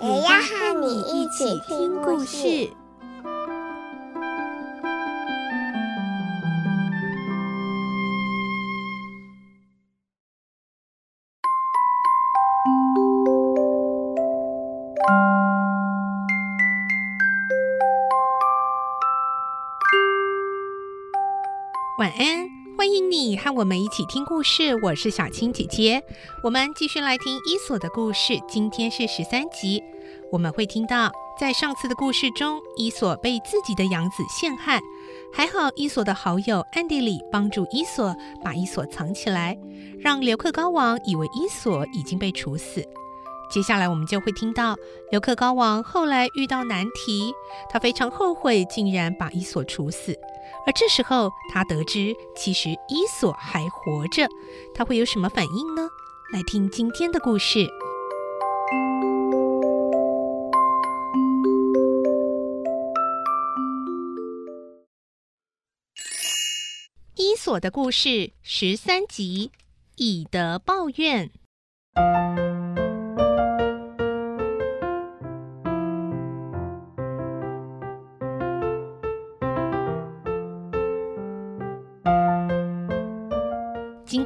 也要和你一起听故事。晚安，欢迎你和我们一起听故事。我是小青姐姐，我们继续来听伊索的故事。今天是十三集，我们会听到在上次的故事中，伊索被自己的养子陷害，还好伊索的好友安迪里帮助伊索把伊索藏起来，让刘克高王以为伊索已经被处死。接下来我们就会听到刘克高王后来遇到难题，他非常后悔，竟然把伊索处死。而这时候，他得知其实伊索还活着，他会有什么反应呢？来听今天的故事。伊索的故事十三集：以德报怨。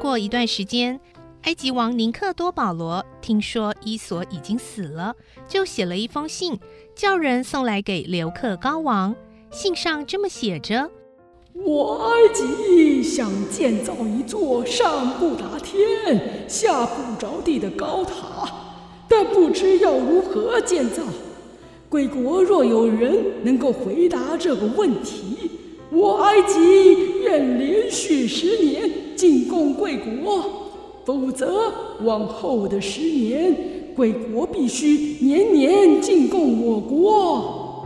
过一段时间，埃及王宁克多保罗听说伊索已经死了，就写了一封信，叫人送来给刘克高王。信上这么写着：“我埃及想建造一座上不达天、下不着地的高塔，但不知要如何建造。贵国若有人能够回答这个问题，我埃及愿连续十年。”进贡贵国，否则往后的十年，贵国必须年年进贡我国。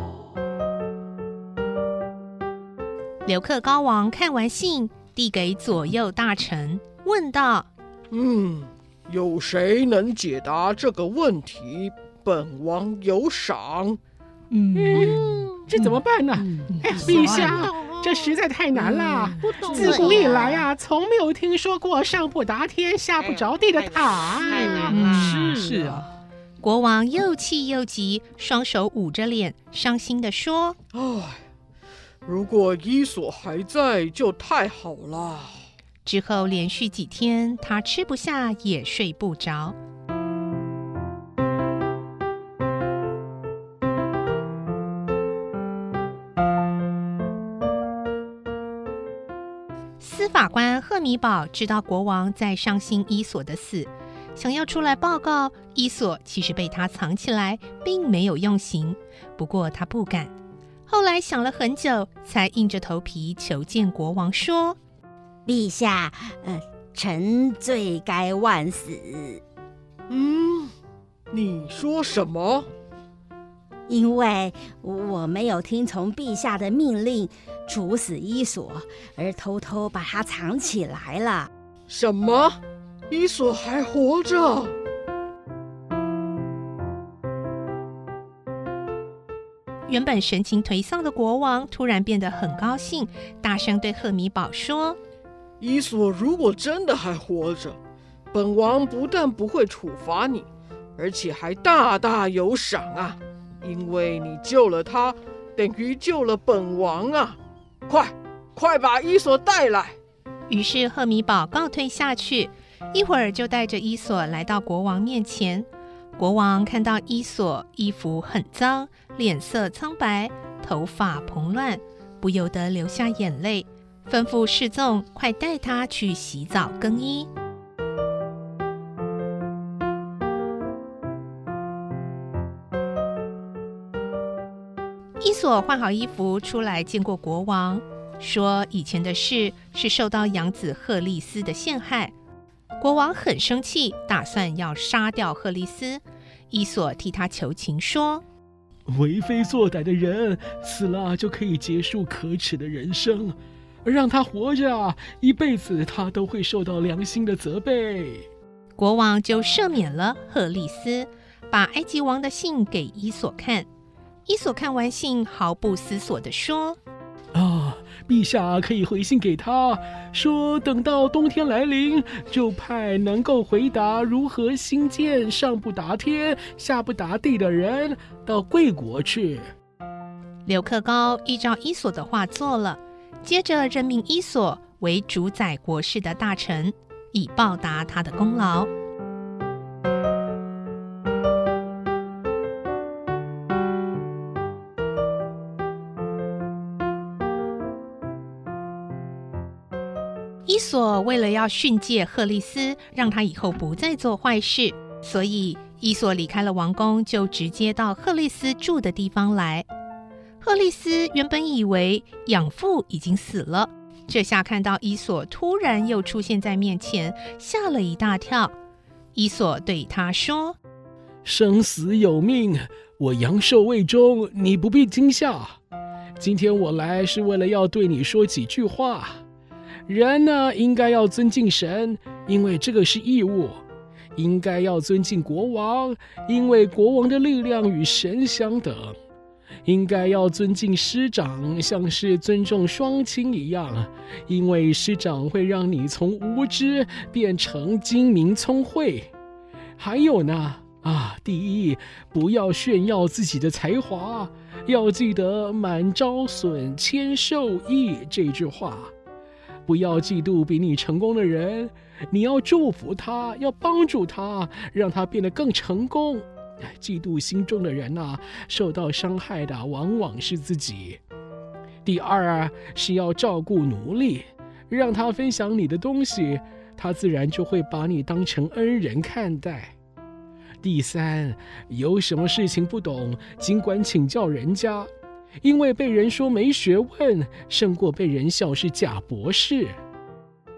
刘克高王看完信，递给左右大臣，问道：“嗯，有谁能解答这个问题？本王有赏。嗯”嗯，这怎么办呢？嗯、哎呀，陛下。这实在太难了，嗯、自古以来啊，从没有听说过上不达天、下不着地的塔。太难了，是是啊。国王又气又急，双手捂着脸，伤心地说：“唉，如果伊索还在，就太好了。”之后连续几天，他吃不下，也睡不着。法官赫米宝知道国王在伤心伊索的死，想要出来报告伊索其实被他藏起来，并没有用刑。不过他不敢。后来想了很久，才硬着头皮求见国王，说：“陛下，呃，臣罪该万死。”嗯，你说什么？因为我没有听从陛下的命令处死伊索，而偷偷把他藏起来了。什么？伊索还活着？原本神情颓丧的国王突然变得很高兴，大声对赫米宝说：“伊索如果真的还活着，本王不但不会处罚你，而且还大大有赏啊！”因为你救了他，等于救了本王啊！快，快把伊索带来。于是赫米宝告退下去，一会儿就带着伊索来到国王面前。国王看到伊索衣服很脏，脸色苍白，头发蓬乱，不由得流下眼泪，吩咐侍从快带他去洗澡更衣。索换好衣服出来见过国王，说以前的事是受到养子赫利斯的陷害。国王很生气，打算要杀掉赫利斯。伊索替他求情说：“为非作歹的人死了就可以结束可耻的人生，而让他活着，一辈子他都会受到良心的责备。国王就赦免了赫利斯，把埃及王的信给伊索看。伊索看完信，毫不思索地说：“啊，陛下可以回信给他，说等到冬天来临，就派能够回答如何兴建上不达天、下不达地的人到贵国去。”刘克高依照伊索的话做了，接着任命伊索为主宰国事的大臣，以报答他的功劳。伊索为了要训诫赫利斯，让他以后不再做坏事，所以伊索离开了王宫，就直接到赫利斯住的地方来。赫利斯原本以为养父已经死了，这下看到伊索突然又出现在面前，吓了一大跳。伊索对他说：“生死有命，我阳寿未终，你不必惊吓。今天我来是为了要对你说几句话。”人呢，应该要尊敬神，因为这个是义务；应该要尊敬国王，因为国王的力量与神相等；应该要尊敬师长，像是尊重双亲一样，因为师长会让你从无知变成精明聪慧。还有呢，啊，第一，不要炫耀自己的才华，要记得“满招损，谦受益”这句话。不要嫉妒比你成功的人，你要祝福他，要帮助他，让他变得更成功。嫉妒心中的人呐，受到伤害的往往是自己。第二啊，是要照顾奴隶，让他分享你的东西，他自然就会把你当成恩人看待。第三，有什么事情不懂，尽管请教人家。因为被人说没学问，胜过被人笑是假博士。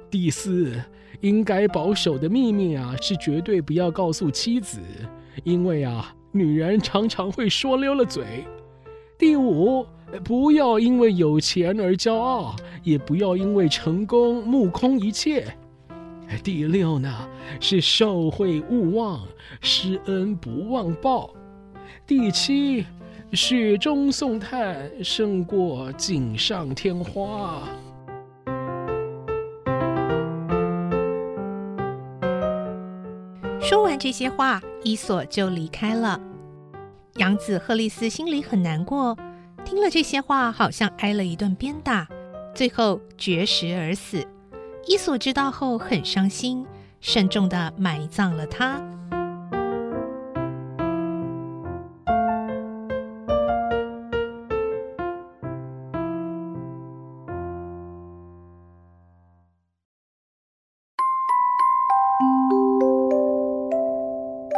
第四，应该保守的秘密啊，是绝对不要告诉妻子，因为啊，女人常常会说溜了嘴。第五，不要因为有钱而骄傲，也不要因为成功目空一切。第六呢，是受惠勿忘，施恩不忘报。第七。雪中送炭胜过锦上添花。说完这些话，伊索就离开了。养子赫利斯心里很难过，听了这些话，好像挨了一顿鞭打，最后绝食而死。伊索知道后很伤心，慎重地埋葬了他。